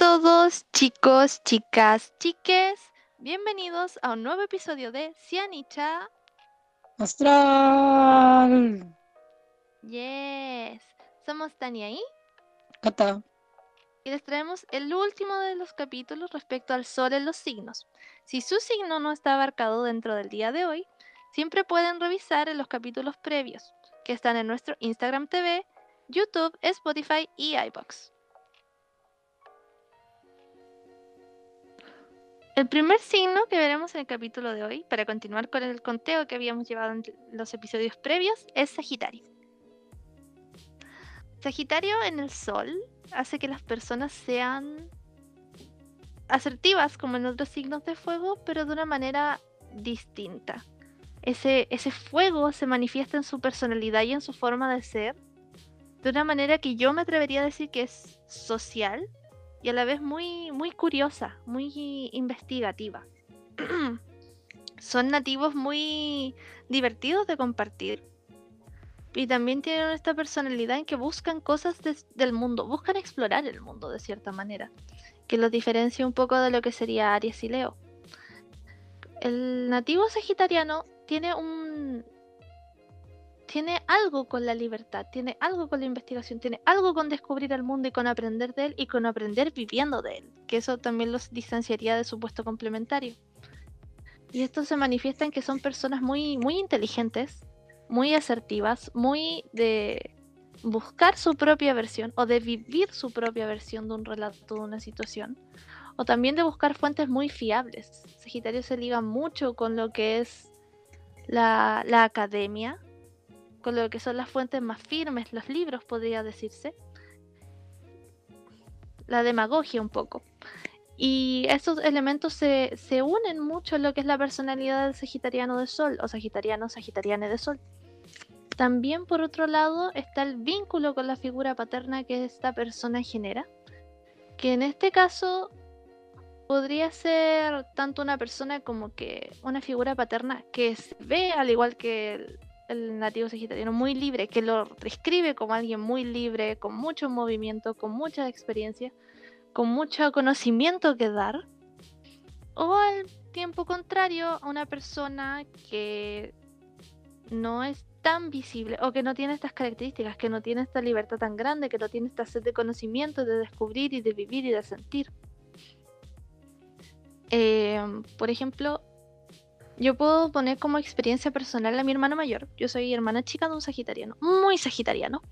todos, chicos, chicas, chiques. Bienvenidos a un nuevo episodio de Cianicha Astral. Yes. Somos Tania y Cata. y les traemos el último de los capítulos respecto al sol en los signos. Si su signo no está abarcado dentro del día de hoy, siempre pueden revisar en los capítulos previos, que están en nuestro Instagram TV, YouTube, Spotify y iBox. El primer signo que veremos en el capítulo de hoy, para continuar con el conteo que habíamos llevado en los episodios previos, es Sagitario. Sagitario en el Sol hace que las personas sean asertivas como en otros signos de fuego, pero de una manera distinta. Ese, ese fuego se manifiesta en su personalidad y en su forma de ser, de una manera que yo me atrevería a decir que es social, y a la vez muy, muy curiosa, muy investigativa. Son nativos muy divertidos de compartir. Y también tienen esta personalidad en que buscan cosas del mundo, buscan explorar el mundo de cierta manera, que los diferencia un poco de lo que sería Aries y Leo. El nativo sagitariano tiene un, tiene algo con la libertad, tiene algo con la investigación, tiene algo con descubrir el mundo y con aprender de él y con aprender viviendo de él, que eso también los distanciaría de su puesto complementario. Y esto se manifiesta en que son personas muy, muy inteligentes, muy asertivas, muy de buscar su propia versión o de vivir su propia versión de un relato, de una situación, o también de buscar fuentes muy fiables. Sagitario se liga mucho con lo que es la, la academia, con lo que son las fuentes más firmes, los libros podría decirse. La demagogia un poco. Y estos elementos se, se, unen mucho en lo que es la personalidad del Sagitariano de Sol o Sagitariano Sagitariane de Sol. También por otro lado está el vínculo con la figura paterna que esta persona genera, que en este caso podría ser tanto una persona como que una figura paterna que se ve al igual que el, nativo sagitariano muy libre, que lo describe como alguien muy libre, con mucho movimiento, con mucha experiencia, con mucho conocimiento que dar, o al tiempo contrario, a una persona que no es tan visible o que no tiene estas características, que no tiene esta libertad tan grande, que no tiene esta sed de conocimiento, de descubrir y de vivir y de sentir. Eh, por ejemplo, yo puedo poner como experiencia personal a mi hermano mayor. Yo soy hermana chica de un sagitariano, muy sagitariano.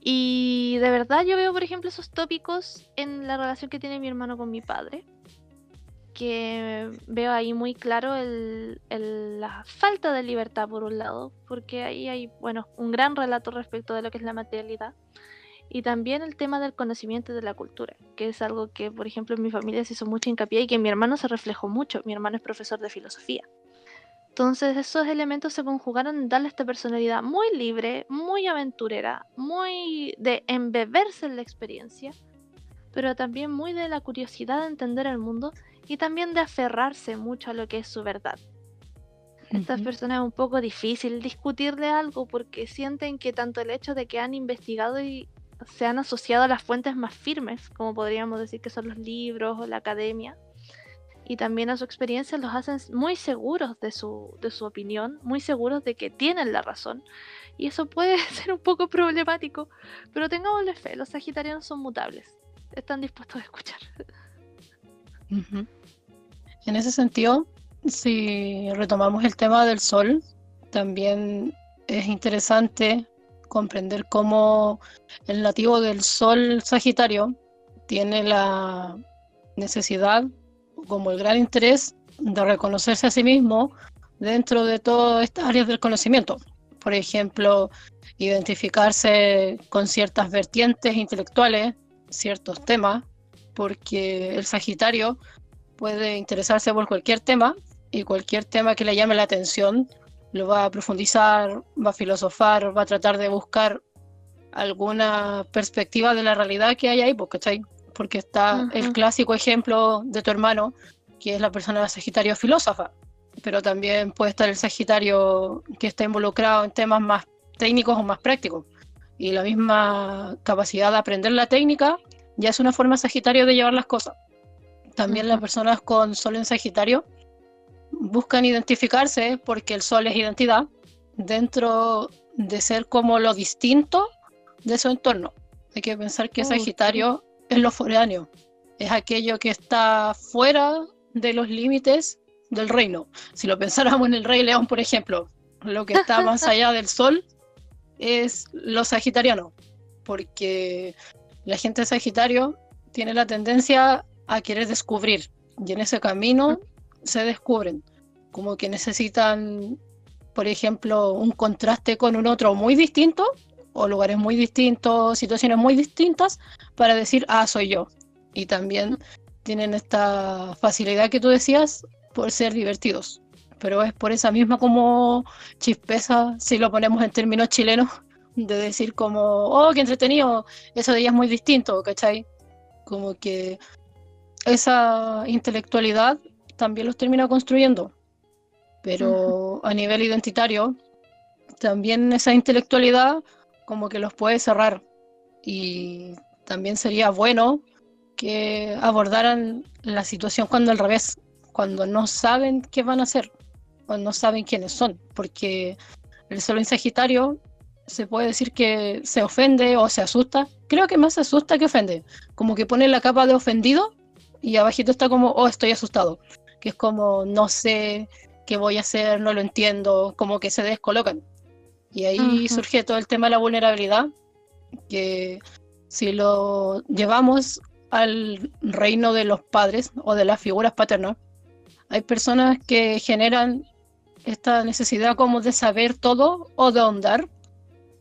Y de verdad yo veo, por ejemplo, esos tópicos en la relación que tiene mi hermano con mi padre. Que veo ahí muy claro el, el, la falta de libertad por un lado, porque ahí hay, bueno, un gran relato respecto de lo que es la materialidad y también el tema del conocimiento de la cultura, que es algo que, por ejemplo, en mi familia se hizo mucho hincapié y que en mi hermano se reflejó mucho. Mi hermano es profesor de filosofía. Entonces esos elementos se conjugaron en darle esta personalidad muy libre, muy aventurera, muy de embeberse en la experiencia, pero también muy de la curiosidad de entender el mundo y también de aferrarse mucho a lo que es su verdad. Estas personas es un poco difícil discutirle algo porque sienten que tanto el hecho de que han investigado y se han asociado a las fuentes más firmes, como podríamos decir que son los libros o la academia, y también a su experiencia los hacen muy seguros de su, de su opinión, muy seguros de que tienen la razón. Y eso puede ser un poco problemático, pero tengámosle fe, los sagitarianos son mutables, están dispuestos a escuchar. En ese sentido, si retomamos el tema del sol, también es interesante comprender cómo el nativo del Sol Sagitario tiene la necesidad, como el gran interés, de reconocerse a sí mismo dentro de todas estas áreas del conocimiento. Por ejemplo, identificarse con ciertas vertientes intelectuales, ciertos temas, porque el Sagitario puede interesarse por cualquier tema y cualquier tema que le llame la atención lo va a profundizar, va a filosofar, va a tratar de buscar alguna perspectiva de la realidad que hay ahí, porque, porque está uh -huh. el clásico ejemplo de tu hermano, que es la persona Sagitario filósofa, pero también puede estar el Sagitario que está involucrado en temas más técnicos o más prácticos. Y la misma capacidad de aprender la técnica ya es una forma Sagitario de llevar las cosas. También las personas con Sol en Sagitario buscan identificarse porque el Sol es identidad dentro de ser como lo distinto de su entorno. Hay que pensar que Sagitario es lo foráneo, es aquello que está fuera de los límites del reino. Si lo pensáramos en el Rey León, por ejemplo, lo que está más allá del Sol es lo sagitariano, porque la gente de Sagitario tiene la tendencia a querer descubrir y en ese camino se descubren, como que necesitan, por ejemplo, un contraste con un otro muy distinto o lugares muy distintos, situaciones muy distintas para decir, ah, soy yo. Y también tienen esta facilidad que tú decías por ser divertidos. Pero es por esa misma como chispeza, si lo ponemos en términos chilenos, de decir como, oh, qué entretenido, eso de ella es muy distinto, ¿cachai? Como que esa intelectualidad también los termina construyendo. Pero a nivel identitario, también esa intelectualidad como que los puede cerrar. Y también sería bueno que abordaran la situación cuando al revés, cuando no saben qué van a hacer, o no saben quiénes son, porque el solo en Sagitario se puede decir que se ofende o se asusta. Creo que más se asusta que ofende. Como que pone la capa de ofendido y abajito está como, oh, estoy asustado. Que es como, no sé qué voy a hacer, no lo entiendo, como que se descolocan. Y ahí surge todo el tema de la vulnerabilidad, que si lo llevamos al reino de los padres o de las figuras paternas, hay personas que generan esta necesidad como de saber todo o de ahondar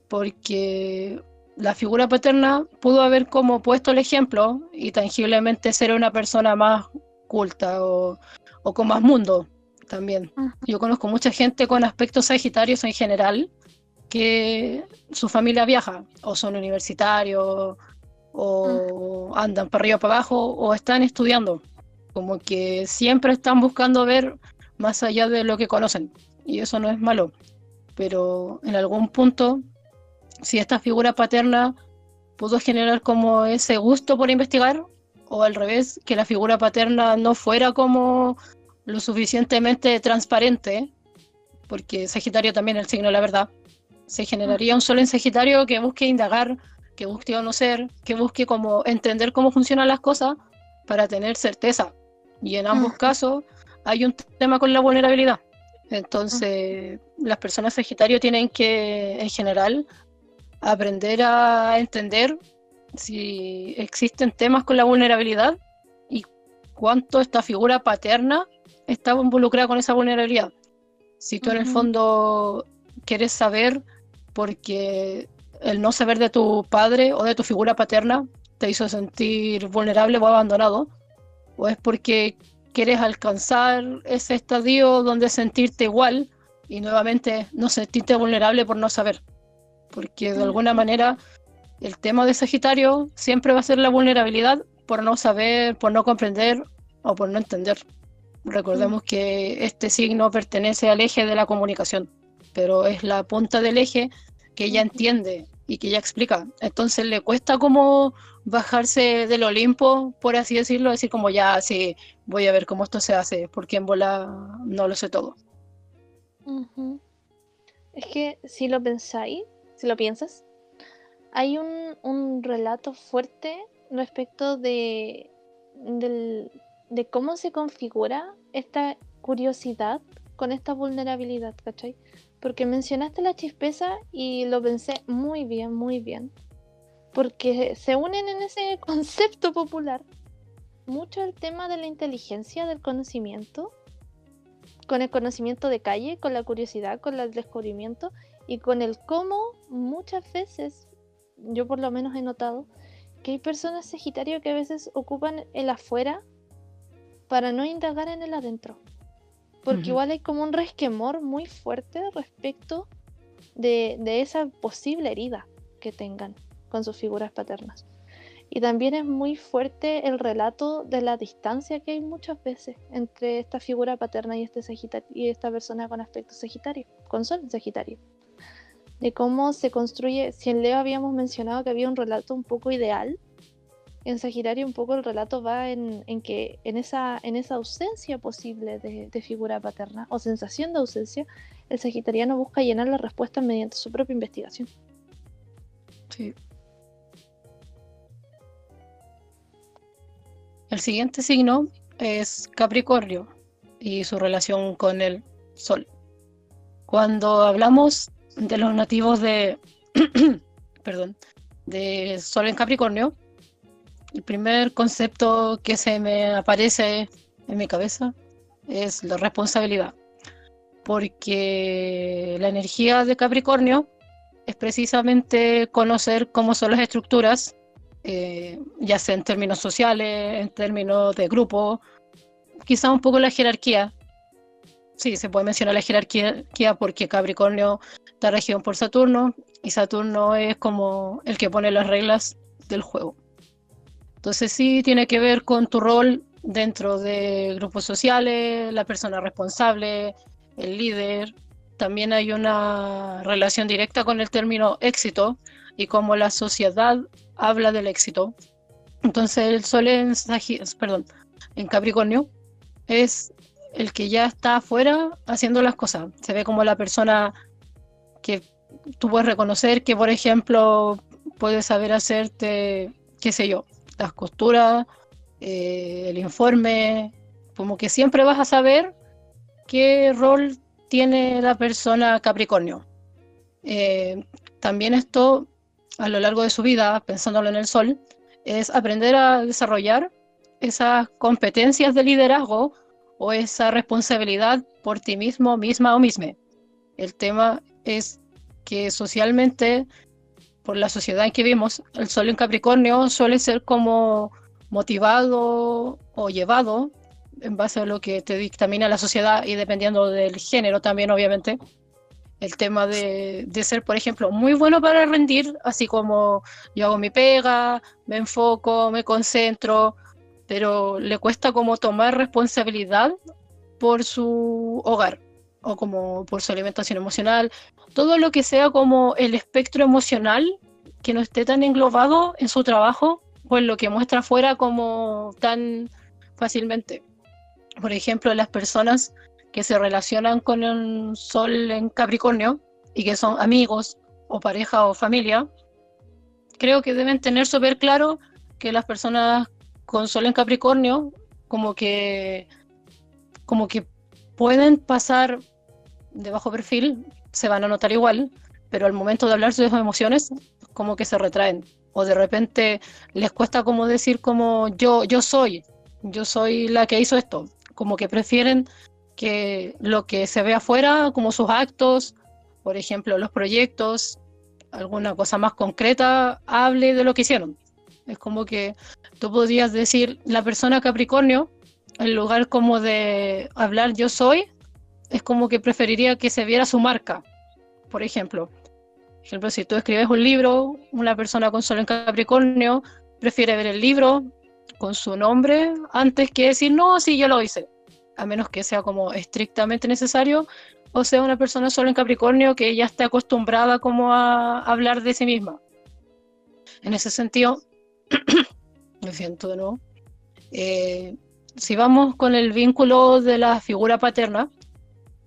porque la figura paterna pudo haber como puesto el ejemplo y tangiblemente ser una persona más culta o, con más mundo también. Yo conozco mucha gente con aspectos sagitarios en general que su familia viaja o son universitarios o andan para arriba para abajo o están estudiando. Como que siempre están buscando ver más allá de lo que conocen y eso no es malo. Pero en algún punto si esta figura paterna pudo generar como ese gusto por investigar o al revés, que la figura paterna no fuera como lo suficientemente transparente, porque Sagitario también es el signo de la verdad, se generaría un solo en Sagitario que busque indagar, que busque conocer, que busque como entender cómo funcionan las cosas para tener certeza. Y en ambos casos hay un tema con la vulnerabilidad. Entonces, las personas Sagitario tienen que, en general, aprender a entender si existen temas con la vulnerabilidad y cuánto esta figura paterna está involucrada con esa vulnerabilidad. Si tú en el fondo quieres saber porque el no saber de tu padre o de tu figura paterna te hizo sentir vulnerable o abandonado, o es porque quieres alcanzar ese estadio donde sentirte igual y nuevamente no sentirte vulnerable por no saber porque de alguna manera el tema de Sagitario siempre va a ser la vulnerabilidad por no saber, por no comprender o por no entender. Recordemos mm. que este signo pertenece al eje de la comunicación, pero es la punta del eje que ella entiende y que ella explica. Entonces le cuesta como bajarse del Olimpo, por así decirlo, decir como ya, sí, voy a ver cómo esto se hace, porque en bola no lo sé todo. Es que si lo pensáis, si lo piensas, hay un, relato fuerte respecto de, de cómo se configura esta curiosidad con esta vulnerabilidad, ¿cachai? Porque mencionaste la chispeza y lo pensé muy bien, muy bien. Porque se unen en ese concepto popular mucho el tema de la inteligencia, del conocimiento, con el conocimiento de calle, con la curiosidad, con el descubrimiento y con el cómo muchas veces, yo por lo menos he notado, que hay personas Sagitario que a veces ocupan el afuera para no indagar en el adentro. Porque igual hay como un resquemor muy fuerte respecto de, de esa posible herida que tengan con sus figuras paternas. Y también es muy fuerte el relato de la distancia que hay muchas veces entre esta figura paterna y, este y esta persona con aspecto sagitario, con sol sagitario de cómo se construye, si en Leo habíamos mencionado que había un relato un poco ideal, en Sagitario un poco el relato va en, que en esa, en esa ausencia posible de, figura paterna o sensación de ausencia, el sagitariano busca llenar la respuesta mediante su propia investigación. Sí. El siguiente signo es Capricornio y su relación con el Sol. Cuando hablamos de los nativos de, perdón, de Sol en Capricornio, el primer concepto que se me aparece en mi cabeza es la responsabilidad, porque la energía de Capricornio es precisamente conocer cómo son las estructuras, eh, ya sea en términos sociales, en términos de grupo, quizá un poco la jerarquía. Sí, se puede mencionar la jerarquía porque Capricornio está regido por Saturno y Saturno es como el que pone las reglas del juego. Entonces sí tiene que ver con tu rol dentro de grupos sociales, la persona responsable, el líder. También hay una relación directa con el término éxito y cómo la sociedad habla del éxito. Entonces el sol en, perdón, en Capricornio es el que ya está afuera haciendo las cosas. Se ve como la persona que tú puedes reconocer que, por ejemplo, puede saber hacerte, qué sé yo, las costuras, eh, el informe, como que siempre vas a saber qué rol tiene la persona Capricornio. Eh, también esto, a lo largo de su vida, pensándolo en el sol, es aprender a desarrollar esas competencias de liderazgo o esa responsabilidad por ti mismo, misma o misma. El tema es que socialmente por la sociedad en que vivimos, el sol en Capricornio suele ser como motivado o llevado en base a lo que te dictamina la sociedad y dependiendo del género también, obviamente. El tema de, de ser, por ejemplo, muy bueno para rendir, así como yo hago mi pega, me enfoco, me concentro, pero le cuesta como tomar responsabilidad por su hogar o como por su alimentación emocional, todo lo que sea como el espectro emocional que no esté tan englobado en su trabajo o en lo que muestra afuera como tan fácilmente. Por ejemplo, las personas que se relacionan con el sol en Capricornio y que son amigos o pareja o familia, creo que deben tener súper claro que las personas con sol en Capricornio como que como que pueden pasar de bajo perfil se van a notar igual, pero al momento de hablar sus emociones, como que se retraen. O de repente les cuesta como decir como yo, yo soy, yo soy la que hizo esto. Como que prefieren que lo que se ve afuera, como sus actos, por ejemplo, los proyectos, alguna cosa más concreta, hable de lo que hicieron. Es como que tú podrías decir la persona Capricornio, en lugar como de hablar yo soy, es como que preferiría que se viera su marca, por ejemplo. Por ejemplo, si tú escribes un libro, una persona con sol en Capricornio prefiere ver el libro con su nombre antes que decir, no, sí, yo lo hice. A menos que sea como estrictamente necesario, o sea, una persona solo en Capricornio que ya está acostumbrada como a hablar de sí misma. En ese sentido, me siento de. Eh, si vamos con el vínculo de la figura paterna,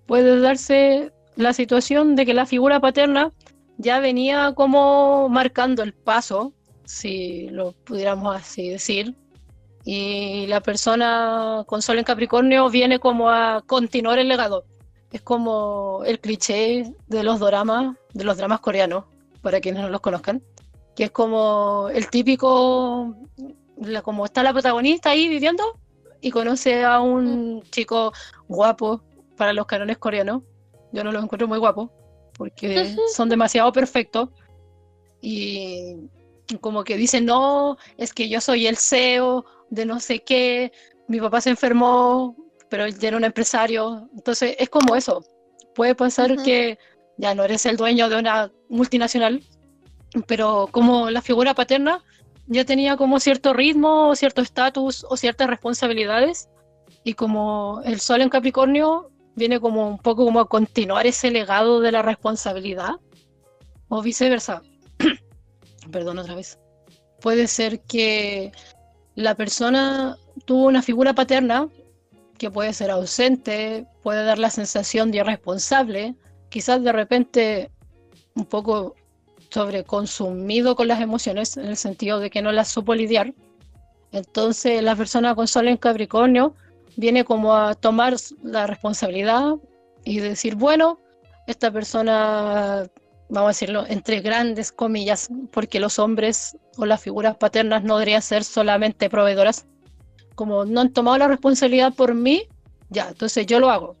puede darse la situación de que la figura paterna ya venía como marcando el paso, si lo pudiéramos así decir, y la persona con sol en Capricornio viene como a continuar el legado. Es como el cliché de los dramas, de los dramas coreanos, para quienes no los conozcan, que es como el típico, como está la protagonista ahí viviendo y conoce a un chico guapo para los canones coreanos. Yo no los encuentro muy guapos porque son demasiado perfectos y como que dicen, no, es que yo soy el CEO de no sé qué, mi papá se enfermó, pero él era un empresario. Entonces es como eso. Puede pasar que ya no eres el dueño de una multinacional, pero como la figura paterna ya tenía como cierto ritmo, cierto estatus o ciertas responsabilidades. Y como el sol en Capricornio viene como un poco como a continuar ese legado de la responsabilidad o viceversa. Perdón otra vez. puede ser que la persona tuvo una figura paterna que puede ser ausente, puede dar la sensación de irresponsable, quizás de repente un poco sobreconsumido con las emociones, en el sentido de que no las supo lidiar. Entonces la persona con sol en Capricornio viene como a tomar la responsabilidad y decir, bueno, esta persona, vamos a decirlo, entre grandes comillas, porque los hombres o las figuras paternas no deberían ser solamente proveedoras, como no han tomado la responsabilidad por mí, ya, entonces yo lo hago.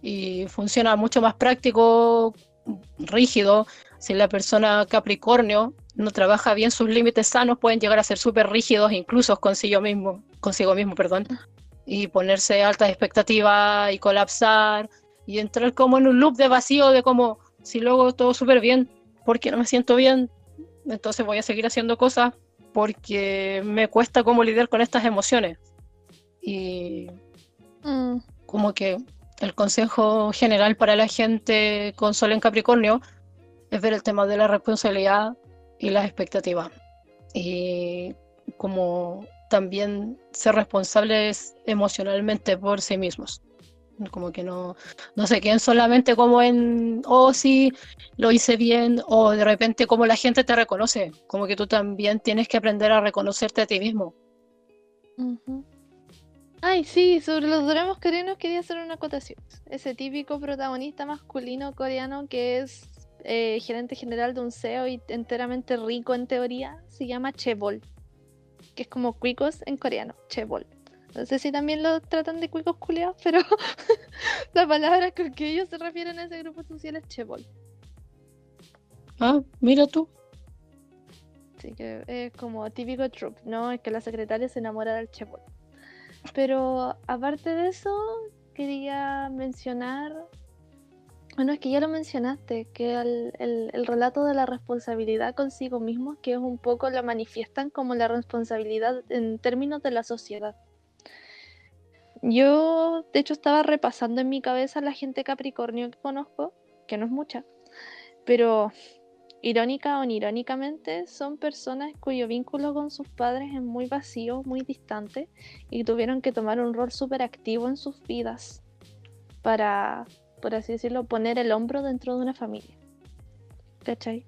Y funciona mucho más práctico, rígido. Si la persona Capricornio no trabaja bien sus límites sanos, pueden llegar a ser súper rígidos, incluso consigo mismo, consigo mismo, perdón, y ponerse altas expectativas y colapsar y entrar como en un loop de vacío de como si luego todo súper bien, porque no me siento bien, entonces voy a seguir haciendo cosas porque me cuesta como lidiar con estas emociones. Y mm. como que el consejo general para la gente con Sol en Capricornio es ver el tema de la responsabilidad y las expectativas. Y como también ser responsables emocionalmente por sí mismos. Como que no, no se queden solamente como en, oh sí, lo hice bien, o de repente como la gente te reconoce, como que tú también tienes que aprender a reconocerte a ti mismo. Ay, sí, sobre los dramas coreanos quería hacer una acotación. Ese típico protagonista masculino coreano que es eh, gerente general de un CEO y enteramente rico en teoría, se llama Chebol, que es como cuicos en coreano, Chebol. No sé si también lo tratan de cuicos culiados, pero la palabra con que ellos se refieren a ese grupo social es Chebol. Ah, mira tú. Sí, que es como típico trope, ¿no? Es que la secretaria se enamora del Chebol. Pero aparte de eso, quería mencionar, bueno, es que ya lo mencionaste, que el, relato de la responsabilidad consigo mismo, que es un poco lo manifiestan como la responsabilidad en términos de la sociedad. Yo, de hecho, estaba repasando en mi cabeza la gente Capricornio que conozco, que no es mucha, pero irónica o irónicamente, son personas cuyo vínculo con sus padres es muy vacío, muy distante, y tuvieron que tomar un rol súper activo en sus vidas para, por así decirlo, poner el hombro dentro de una familia. ¿Cachai?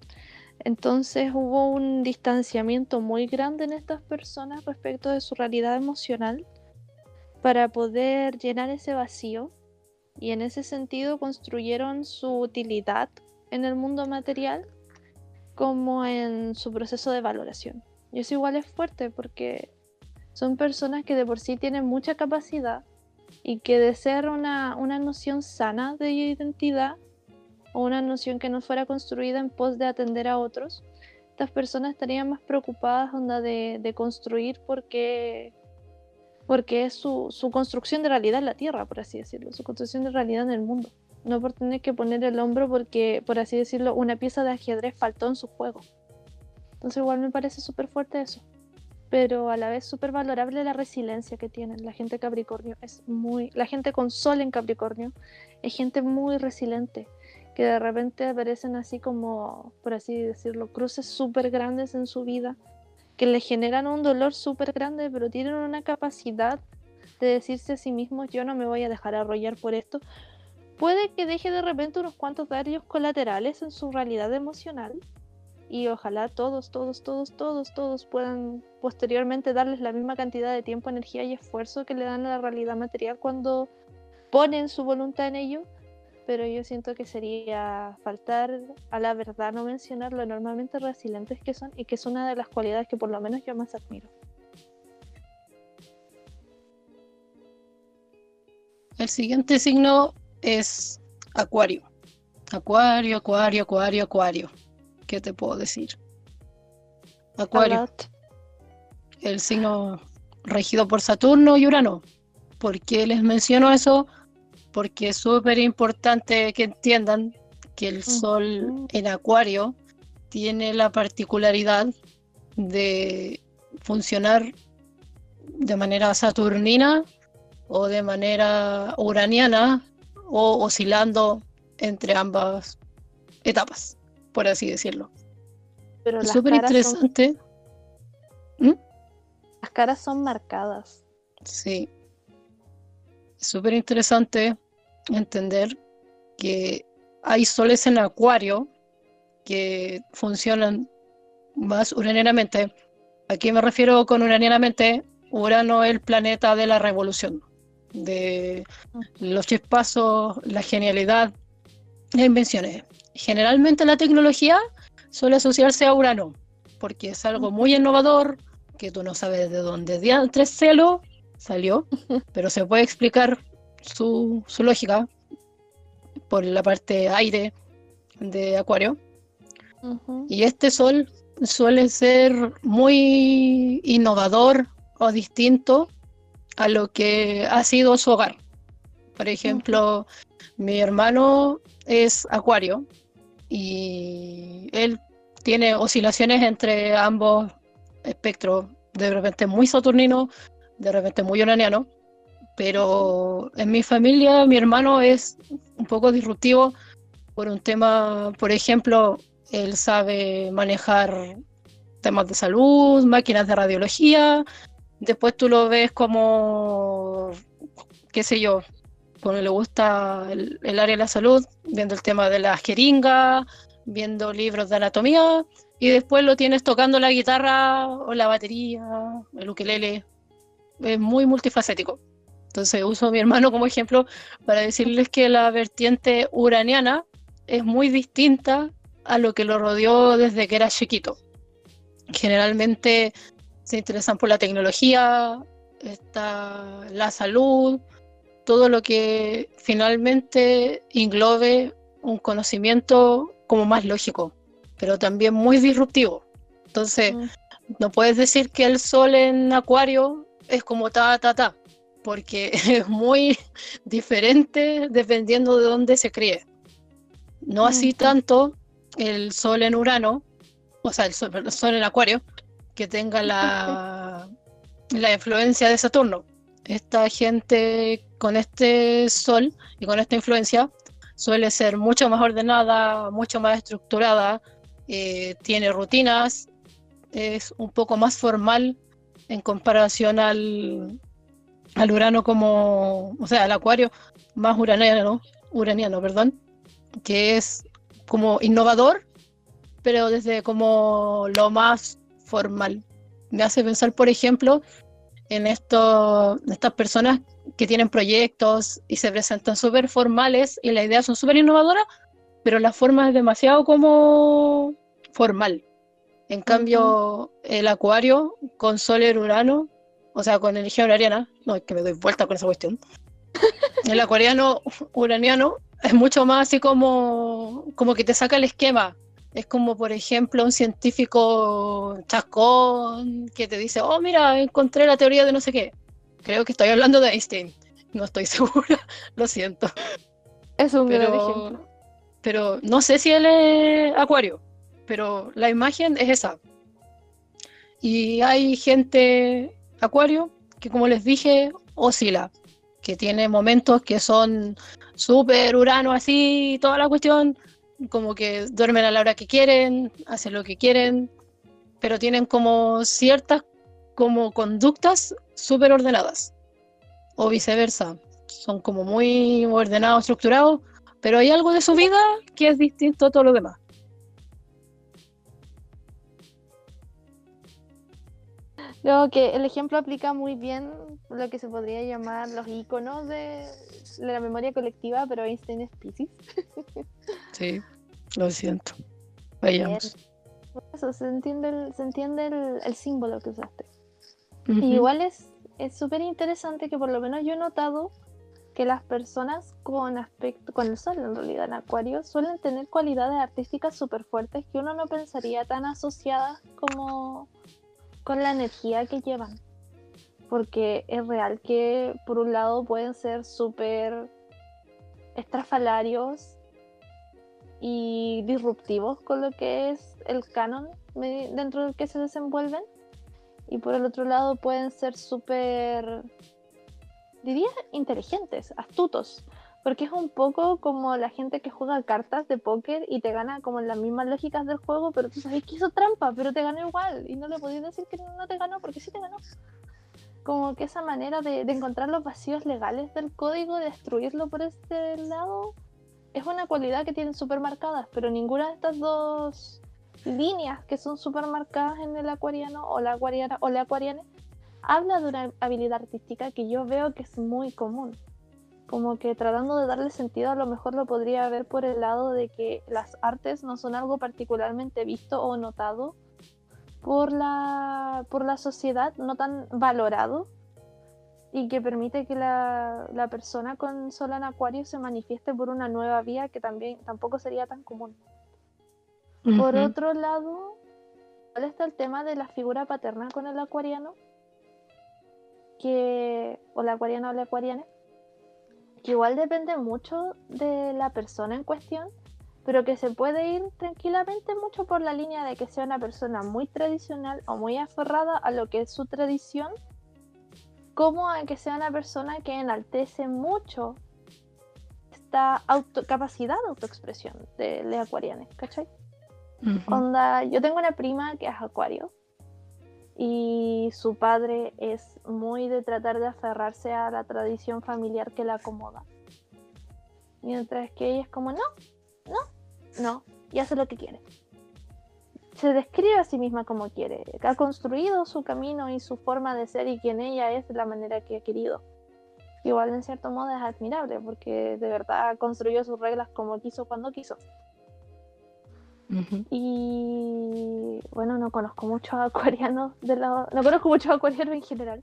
Entonces hubo un distanciamiento muy grande en estas personas respecto de su realidad emocional para poder llenar ese vacío y en ese sentido construyeron su utilidad en el mundo material como en su proceso de valoración. Y eso igual es fuerte porque son personas que de por sí tienen mucha capacidad y que de ser una, noción sana de identidad o una noción que no fuera construida en pos de atender a otros, estas personas estarían más preocupadas onda de, de construir porque, porque es su, su construcción de realidad en la Tierra, por así decirlo, su construcción de realidad en el mundo no por tener que poner el hombro porque, por así decirlo, una pieza de ajedrez faltó en su juego. Entonces igual me parece súper fuerte eso. Pero a la vez súper valorable la resiliencia que tienen. La gente Capricornio es muy... La gente con sol en Capricornio es gente muy resiliente. Que de repente aparecen así como, por así decirlo, cruces súper grandes en su vida. Que le generan un dolor súper grande, pero tienen una capacidad de decirse a sí mismos, yo no me voy a dejar arrollar por esto, puede que deje de repente unos cuantos daños colaterales en su realidad emocional y ojalá todos, todos, todos, todos, todos puedan posteriormente darles la misma cantidad de tiempo, energía y esfuerzo que le dan a la realidad material cuando ponen su voluntad en ello, pero yo siento que sería faltar a la verdad no mencionar lo enormemente resilientes que son y que es una de las cualidades que por lo menos yo más admiro. El siguiente signo es Acuario. Acuario, Acuario, Acuario, Acuario. ¿Qué te puedo decir? Acuario. El signo regido por Saturno y Urano. ¿Por qué les menciono eso? Porque es súper importante que entiendan que el Sol en Acuario tiene la particularidad de funcionar de manera saturnina o de manera uraniana o oscilando entre ambas etapas, por así decirlo. Pero es súper interesante. ¿Mm? Las caras son marcadas. Sí. Es súper interesante entender que hay soles en acuario que funcionan más uranianamente. Aquí me refiero con uranianamente, Urano es el planeta de la revolución, de los chispazos, la genialidad, las invenciones. Generalmente la tecnología suele asociarse a Urano, porque es algo muy innovador, que tú no sabes de dónde tres celo salió, pero se puede explicar su, su lógica por la parte aire de Acuario. Y este sol suele ser muy innovador o distinto a lo que ha sido su hogar. Por ejemplo, mi hermano es Acuario y él tiene oscilaciones entre ambos espectros, de repente muy saturnino, de repente muy uraniano, pero en mi familia mi hermano es un poco disruptivo por un tema, por ejemplo, él sabe manejar temas de salud, máquinas de radiología, después tú lo ves como, qué sé yo, cuando le gusta el, el área de la salud, viendo el tema de las jeringas, viendo libros de anatomía, y después lo tienes tocando la guitarra o la batería, el ukelele. Es muy multifacético. Entonces uso a mi hermano como ejemplo para decirles que la vertiente uraniana es muy distinta a lo que lo rodeó desde que era chiquito. Generalmente se interesan por la tecnología, está la salud, todo lo que finalmente englobe un conocimiento como más lógico pero también muy disruptivo. Entonces, mm. no puedes decir que el sol en Acuario es como ta, ta, ta, porque es muy diferente dependiendo de dónde se críe. No así tanto el sol en Urano, o sea, el sol, en Acuario, que tenga la, la influencia de Saturno. Esta gente con este sol y con esta influencia suele ser mucho más ordenada, mucho más estructurada, eh, tiene rutinas, es un poco más formal en comparación al, al Urano como, o sea, al Acuario más uraniano, uraniano, perdón, que es como innovador, pero desde como lo más formal. Me hace pensar, por ejemplo, en esto, estas personas que tienen proyectos y se presentan súper formales y las ideas son súper innovadoras, pero la forma es demasiado como formal. En cambio, el acuario con Sol en Urano, o sea, con energía uraniana, no es que me doy vuelta con esa cuestión. el acuariano uraniano es mucho más así como, como que te saca el esquema. Es como, por ejemplo, un científico chascón que te dice, oh, mira, encontré la teoría de no sé qué. Creo que estoy hablando de Einstein. No estoy segura, lo siento. Es un gran ejemplo. Pero no sé si él es acuario pero la imagen es esa. Y hay gente acuario que, como les dije, oscila, que tiene momentos que son súper urano así, toda la cuestión, como que duermen a la hora que quieren, hacen lo que quieren, pero tienen como ciertas como conductas súper ordenadas, o viceversa, son como muy ordenados, estructurados, pero hay algo de su vida que es distinto a todo lo demás. Creo que el ejemplo aplica muy bien lo que se podría llamar los iconos de, la memoria colectiva, pero Einstein es Pisces. sí, lo siento. Vayamos. eso, se entiende el, se entiende el, símbolo que usaste. igual es súper interesante que por lo menos yo he notado que las personas con aspecto, con el sol en realidad en acuario, suelen tener cualidades artísticas súper fuertes que uno no pensaría tan asociadas como con la energía que llevan. Porque es real que por un lado pueden ser súper estrafalarios y disruptivos con lo que es el canon dentro del que se desenvuelven. Y por el otro lado pueden ser súper, diría, inteligentes, astutos. Porque es un poco como la gente que juega cartas de póker y te gana como en las mismas lógicas del juego, pero tú sabes que hizo trampa, pero te ganó igual. Y no le podías decir que no te ganó porque sí te ganó. Como que esa manera de, encontrar los vacíos legales del código, de destruirlo por este lado, es una cualidad que tienen súper marcadas, pero ninguna de estas dos líneas que son súper marcadas en el acuariano o la acuariana o la acuariana habla de una habilidad artística que yo veo que es muy común. Como que tratando de darle sentido, a lo mejor lo podría ver por el lado de que las artes no son algo particularmente visto o notado por la, por la sociedad, no tan valorado, y que permite que la, la persona con sol en acuario se manifieste por una nueva vía que también tampoco sería tan común. Por otro lado, ¿cuál está el tema de la figura paterna con el acuariano? Que, o la acuariana o la acuariana, que igual depende mucho de la persona en cuestión, pero que se puede ir tranquilamente mucho por la línea de que sea una persona muy tradicional o muy aferrada a lo que es su tradición, como a que sea una persona que enaltece mucho esta auto capacidad de autoexpresión de, de acuarianes, ¿cachai? Onda, yo tengo una prima que es acuario y su padre es muy de tratar de aferrarse a la tradición familiar que la acomoda. Mientras que ella es como, no, no, no, y hace lo que quiere. Se describe a sí misma como quiere, ha construido su camino y su forma de ser y quien ella es de la manera que ha querido. Igual en cierto modo es admirable porque de verdad construyó sus reglas como quiso cuando quiso. Y bueno, no conozco muchos acuarianos de la... no conozco muchos acuarianos en general.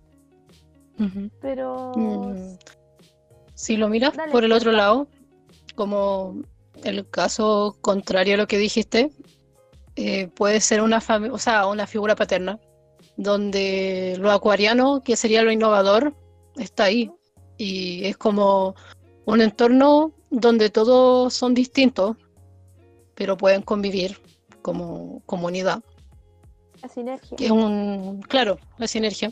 Pero mm. si lo miras por el otro lado, como el caso contrario a lo que dijiste, eh, puede ser una, o sea, una figura paterna, donde lo acuariano, que sería lo innovador, está ahí. Y es como un entorno donde todos son distintos, pero pueden convivir como comunidad. La sinergia. es un, claro, la sinergia.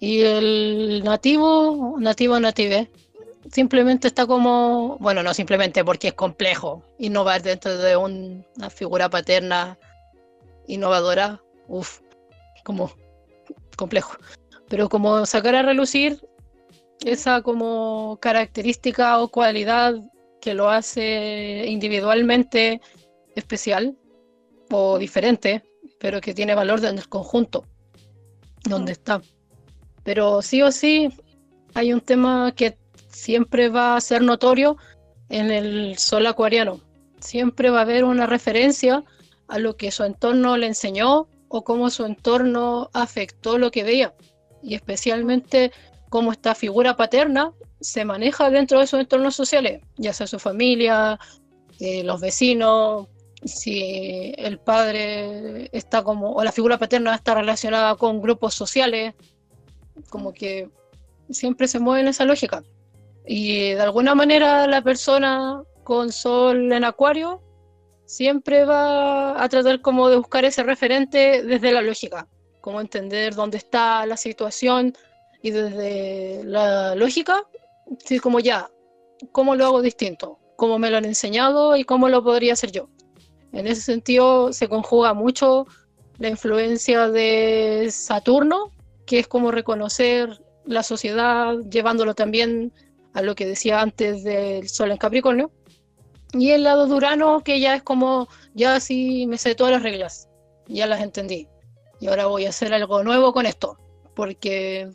Y el nativo, nativo native, simplemente está como, bueno, no simplemente porque es complejo innovar dentro de una figura paterna innovadora, uff, como complejo. Pero como sacar a relucir esa como característica o cualidad que lo hace individualmente especial o diferente, pero que tiene valor en el conjunto donde está. Pero sí o sí hay un tema que siempre va a ser notorio en el sol acuariano. Siempre va a haber una referencia a lo que su entorno le enseñó o cómo su entorno afectó lo que veía. Y especialmente cómo esta figura paterna se maneja dentro de sus entornos sociales, ya sea su familia, eh, los vecinos, si el padre está como, o la figura paterna está relacionada con grupos sociales, como que siempre se mueve en esa lógica. Y de alguna manera la persona con sol en acuario siempre va a tratar como de buscar ese referente desde la lógica, como entender dónde está la situación y desde la lógica, como ya, ¿cómo lo hago distinto? ¿Cómo me lo han enseñado y cómo lo podría hacer yo? En ese sentido se conjuga mucho la influencia de Saturno, que es como reconocer la sociedad, llevándolo también a lo que decía antes del Sol en Capricornio. Y el lado de Urano, que ya es como, ya sí me sé todas las reglas, ya las entendí. Y ahora voy a hacer algo nuevo con esto, porque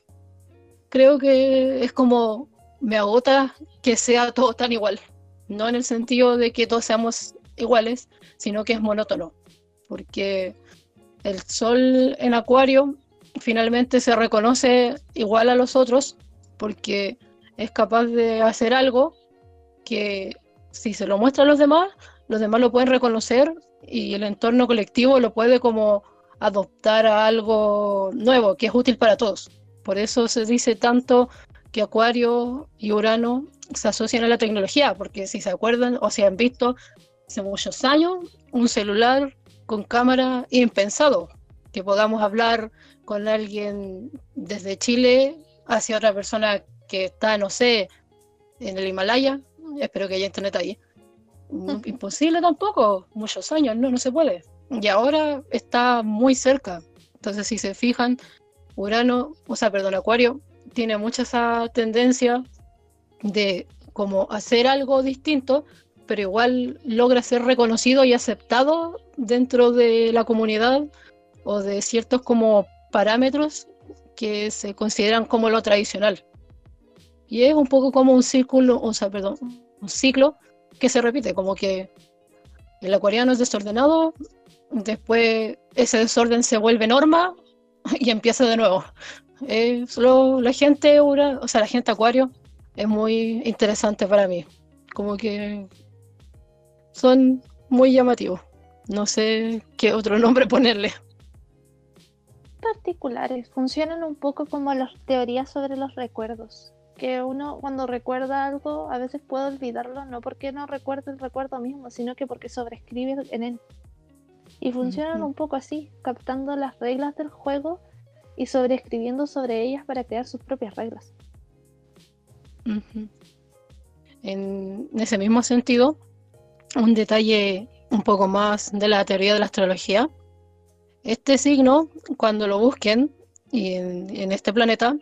creo que es como, me agota que sea todo tan igual. No en el sentido de que todos seamos iguales, sino que es monótono, porque el sol en acuario finalmente se reconoce igual a los otros, porque es capaz de hacer algo que si se lo muestra a los demás, los demás lo pueden reconocer y el entorno colectivo lo puede como adoptar a algo nuevo, que es útil para todos. Por eso se dice tanto que Acuario y Urano se asocian a la tecnología, porque si se acuerdan o si han visto, hace muchos años, un celular con cámara impensado, que podamos hablar con alguien desde Chile hacia otra persona que está, no sé, en el Himalaya espero que haya internet ahí. Imposible tampoco, muchos años, no, no se puede. Y ahora está muy cerca. Entonces, si se fijan, Urano, o sea, perdón, Acuario, tiene mucha esa tendencia de como hacer algo distinto, pero igual logra ser reconocido y aceptado dentro de la comunidad o de ciertos como parámetros que se consideran como lo tradicional. Y es un poco como un círculo, o sea, perdón, un ciclo que se repite, como que el acuariano es desordenado, después ese desorden se vuelve norma y empieza de nuevo. solo la gente, o sea, la gente acuario es muy interesante para mí. Como que son muy llamativos. No sé qué otro nombre ponerle. Particulares, funcionan un poco como las teorías sobre los recuerdos. Que uno cuando recuerda algo a veces puede olvidarlo, no porque no recuerde el recuerdo mismo, sino que porque sobrescribe en él. Y funcionan un poco así, captando las reglas del juego y sobreescribiendo sobre ellas para crear sus propias reglas. En ese mismo sentido, un detalle un poco más de la teoría de la astrología. Este signo, cuando lo busquen en, este planeta,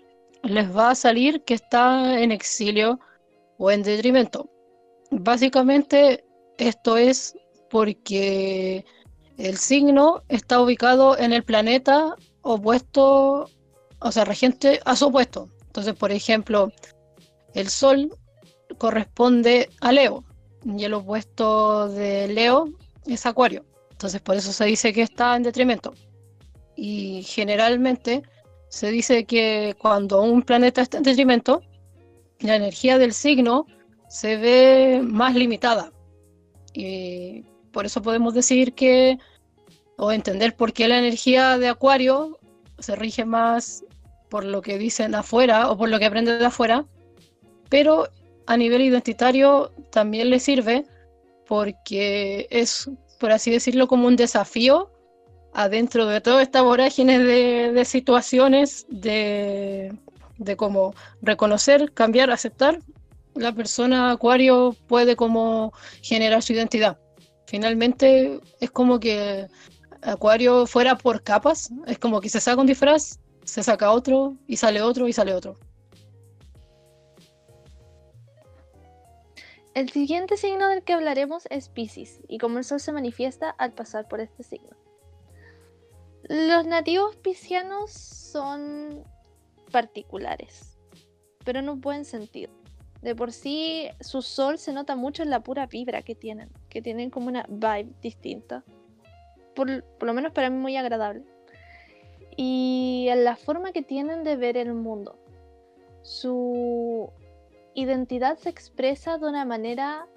les va a salir que está en exilio o en detrimento. Básicamente, esto es porque el signo está ubicado en el planeta opuesto, o sea, regente a su opuesto. Entonces, por ejemplo, el Sol corresponde a Leo y el opuesto de Leo es Acuario. Entonces, por eso se dice que está en detrimento. Y generalmente se dice que cuando un planeta está en detrimento, la energía del signo se ve más limitada. Y por eso podemos decir que, o entender por qué la energía de Acuario se rige más por lo que dicen afuera o por lo que aprenden de afuera, pero a nivel identitario también le sirve porque es, por así decirlo, como un desafío adentro de toda esta vorágine de, situaciones, de, de cómo reconocer, cambiar, aceptar, la persona acuario puede como generar su identidad. Finalmente es como que acuario fuera por capas, es como que se saca un disfraz, se saca otro y sale otro y sale otro. El siguiente signo del que hablaremos es Pisces, y cómo el Sol se manifiesta al pasar por este signo. Los nativos piscianos son particulares, pero en un buen sentido. De por sí, su sol se nota mucho en la pura vibra que tienen, que tienen como una vibe distinta. Por, por lo menos para mí muy agradable. Y en la forma que tienen de ver el mundo. Su identidad se expresa de una manera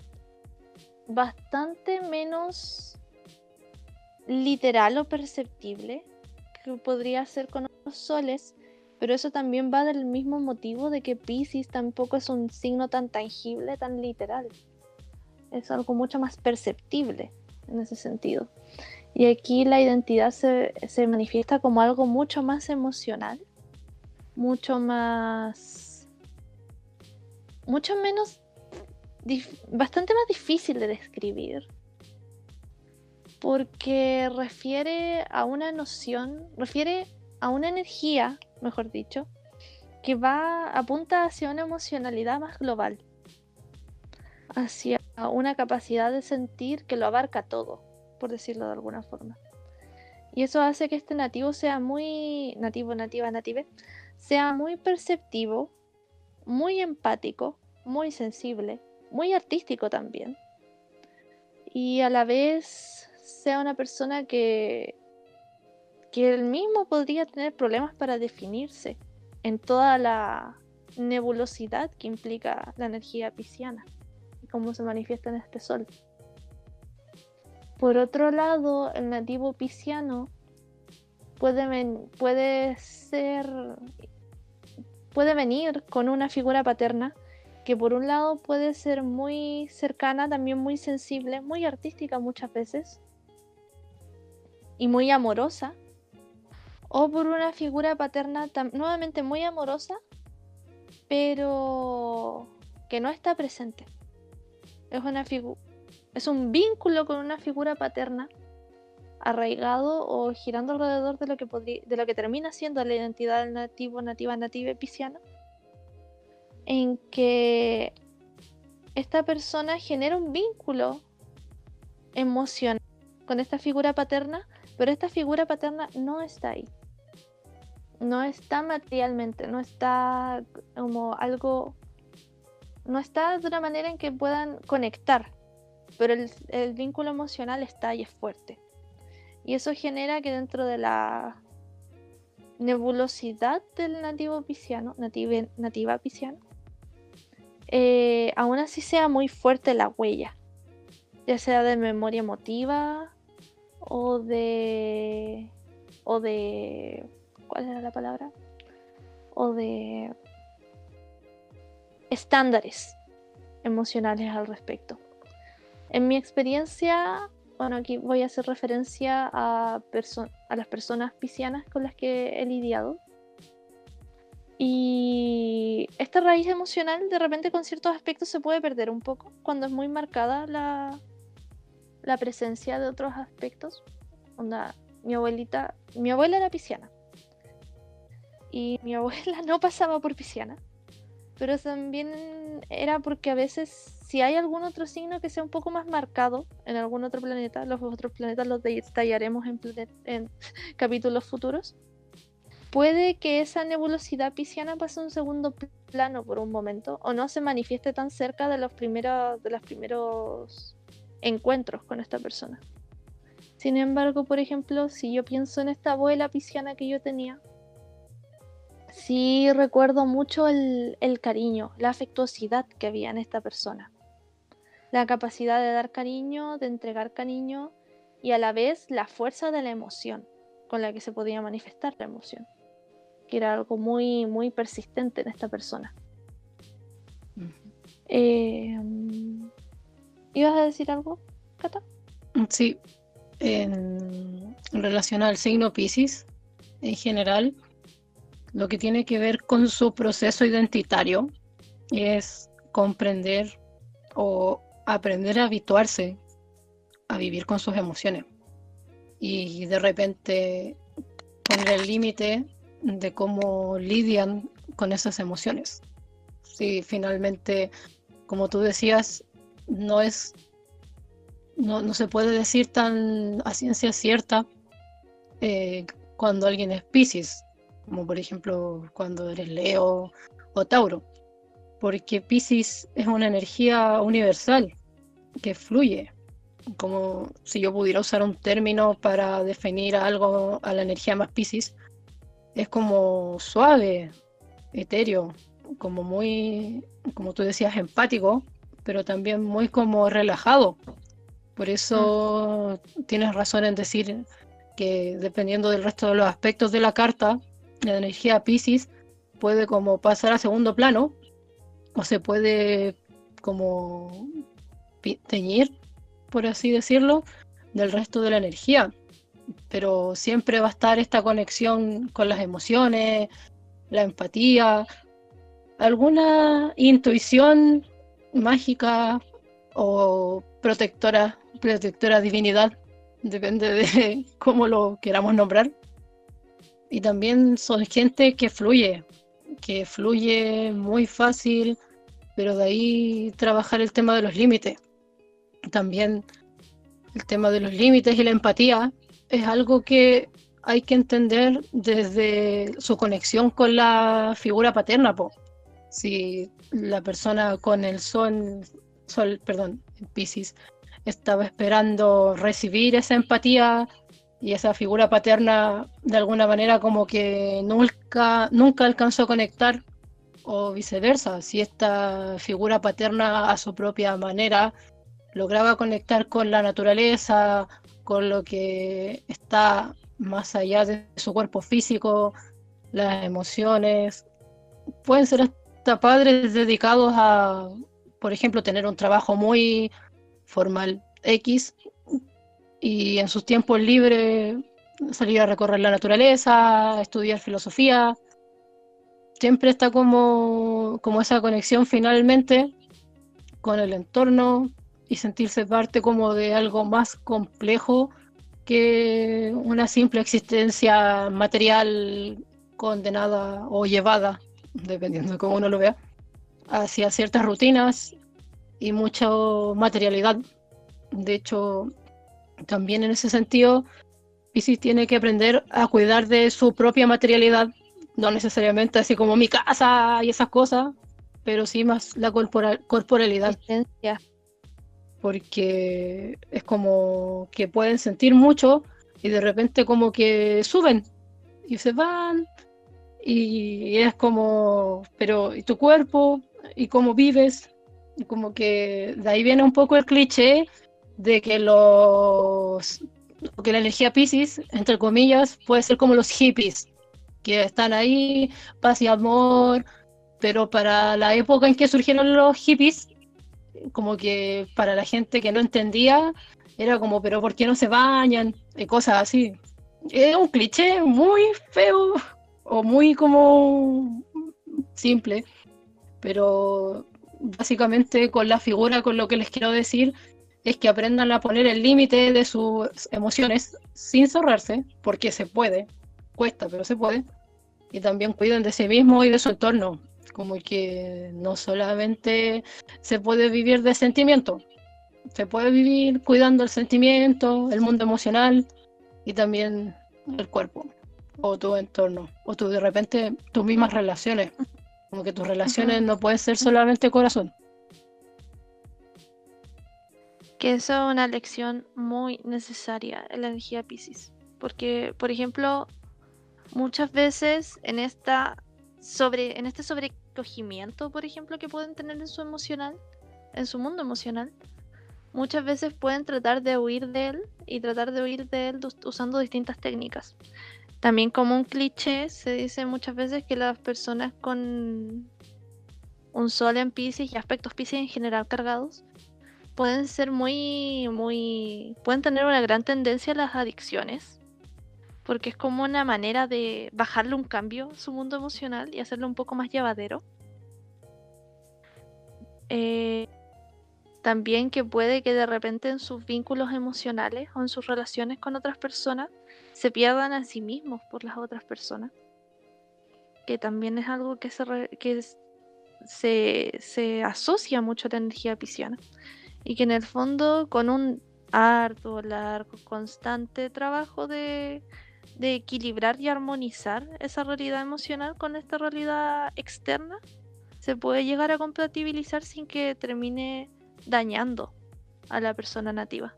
bastante menos literal o perceptible que podría ser con los soles, pero eso también va del mismo motivo de que Pisces tampoco es un signo tan tangible, tan literal. Es algo mucho más perceptible en ese sentido. Y aquí la identidad se, se manifiesta como algo mucho más emocional, mucho más mucho menos, bastante más difícil de describir. Porque refiere a una noción, refiere a una energía, mejor dicho, que va, apunta hacia una emocionalidad más global. Hacia una capacidad de sentir que lo abarca todo, por decirlo de alguna forma. Y eso hace que este nativo sea muy, nativo, nativa, native, sea muy perceptivo muy empático, muy sensible, muy artístico también. Y a la vez sea una persona que, que él mismo podría tener problemas para definirse en toda la nebulosidad que implica la energía pisciana y cómo se manifiesta en este sol. Por otro lado, el nativo pisciano puede, puede ser puede venir con una figura paterna que por un lado puede ser muy cercana, también muy sensible, muy artística muchas veces y muy amorosa, o por una figura paterna nuevamente muy amorosa, pero que no está presente. Es una es un vínculo con una figura paterna arraigado o girando alrededor de lo que de lo que termina siendo la identidad nativo, nativa, nativa pisciana, en que esta persona genera un vínculo emocional con esta figura paterna, pero esta figura paterna no está ahí. No está materialmente, no está como algo, no está de una manera en que puedan conectar, pero el, el vínculo emocional está y es fuerte. Y eso genera que dentro de la nebulosidad del nativo pisciano, nativa pisciano, eh, aún así sea muy fuerte la huella, ya sea de memoria emotiva o de. o de. ¿cuál era la palabra? o de estándares emocionales al respecto. En mi experiencia, bueno, aquí voy a hacer referencia a, las personas piscianas con las que he lidiado. Y esta raíz emocional de repente con ciertos aspectos se puede perder un poco cuando es muy marcada la, presencia de otros aspectos. Mi abuelita, mi abuela era pisciana. Y mi abuela no pasaba por pisciana. Pero también era porque a veces si hay algún otro signo que sea un poco más marcado en algún otro planeta, los otros planetas los detallaremos en, capítulos futuros, puede que esa nebulosidad pisciana pase a un segundo plano por un momento o no se manifieste tan cerca de los primeros, de los primeros encuentros con esta persona. Sin embargo, por ejemplo, si yo pienso en esta abuela pisciana que yo tenía, sí recuerdo mucho el, el cariño, la afectuosidad que había en esta persona la capacidad de dar cariño, de entregar cariño y a la vez la fuerza de la emoción con la que se podía manifestar la emoción, que era algo muy, muy persistente en esta persona. Eh, ¿Ibas a decir algo, Cata? Sí, en, relación al signo Pisces, en general, lo que tiene que ver con su proceso identitario es comprender o aprender a habituarse a vivir con sus emociones y de repente poner el límite de cómo lidian con esas emociones. Si finalmente, como tú decías, no es no, no se puede decir tan a ciencia cierta eh, cuando alguien es Pisces, como por ejemplo cuando eres Leo o Tauro porque Pisces es una energía universal que fluye, como si yo pudiera usar un término para definir algo a la energía más Pisces, es como suave, etéreo, como muy, como tú decías, empático, pero también muy como relajado. Por eso tienes razón en decir que dependiendo del resto de los aspectos de la carta, la energía Pisces puede como pasar a segundo plano o se puede como teñir, por así decirlo, del resto de la energía. Pero siempre va a estar esta conexión con las emociones, la empatía, alguna intuición mágica o protectora, protectora divinidad, depende de cómo lo queramos nombrar. Y también son gente que fluye, que fluye muy fácil, pero de ahí trabajar el tema de los límites. También el tema de los límites y la empatía es algo que hay que entender desde su conexión con la figura paterna. Si la persona con el sol, sol perdón, Pisces, estaba esperando recibir esa empatía y esa figura paterna de alguna manera como que nunca, nunca alcanzó a conectar o viceversa, si esta figura paterna a su propia manera lograba conectar con la naturaleza, con lo que está más allá de su cuerpo físico, las emociones, pueden ser hasta padres dedicados a, por ejemplo, tener un trabajo muy formal X y en sus tiempos libres salir a recorrer la naturaleza, estudiar filosofía. Siempre está como, como esa conexión finalmente con el entorno y sentirse parte como de algo más complejo que una simple existencia material condenada o llevada, dependiendo de cómo uno lo vea, hacia ciertas rutinas y mucha materialidad. De hecho, también en ese sentido, Pisces tiene que aprender a cuidar de su propia materialidad, no necesariamente así como mi casa y esas cosas, pero sí más la corporalidad. Porque es como que pueden sentir mucho y de repente como que suben y se van y es como, pero ¿y tu cuerpo? ¿Y cómo vives? Y como que de ahí viene un poco el cliché de que los que la energía Pisces, entre comillas, puede ser como los hippies, que están ahí, paz y amor, pero para la época en que surgieron los hippies, como que para la gente que no entendía, era como, pero ¿por qué no se bañan? Y cosas así. Es un cliché muy feo o muy como simple, pero básicamente con la figura, con lo que les quiero decir, es que aprendan a poner el límite de sus emociones sin cerrarse, porque se puede, cuesta, pero se puede, y también cuiden de sí mismo y de su entorno, como que no solamente se puede vivir de sentimiento, se puede vivir cuidando el sentimiento, el mundo emocional y también el cuerpo o tu entorno, o tú de repente tus mismas relaciones, como que tus relaciones no pueden ser solamente corazón. Que es una lección muy necesaria en la energía Pisces. Porque, por ejemplo, muchas veces en esta sobre, en este sobrecogimiento, por ejemplo, que pueden tener en su emocional, en su mundo emocional, muchas veces pueden tratar de huir de él y tratar de huir de él usando distintas técnicas. También como un cliché se dice muchas veces que las personas con un sol en Pisces y aspectos Pisces en general cargados pueden ser muy, muy, pueden tener una gran tendencia a las adicciones, porque es como una manera de bajarle un cambio a su mundo emocional y hacerlo un poco más llevadero. Eh, también que puede que de repente en sus vínculos emocionales o en sus relaciones con otras personas se pierdan a sí mismos por las otras personas. Que también es algo que se, que se, se asocia mucho a la energía pisciana y que en el fondo con un arduo, largo, constante trabajo de, equilibrar y armonizar esa realidad emocional con esta realidad externa, se puede llegar a compatibilizar sin que termine dañando a la persona nativa.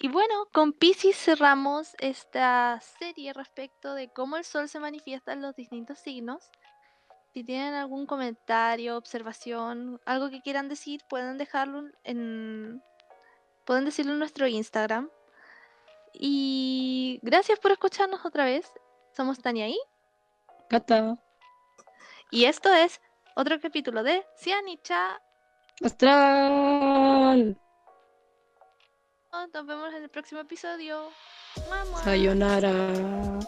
Y bueno, con Pisces cerramos esta serie respecto de cómo el sol se manifiesta en los distintos signos. Si tienen algún comentario, observación, algo que quieran decir, pueden dejarlo en. Pueden decirlo en nuestro Instagram. Y gracias por escucharnos otra vez. Somos Tania y. Gata. Y esto es otro capítulo de Cianicha Astral. Nos vemos en el próximo episodio. Sayonara.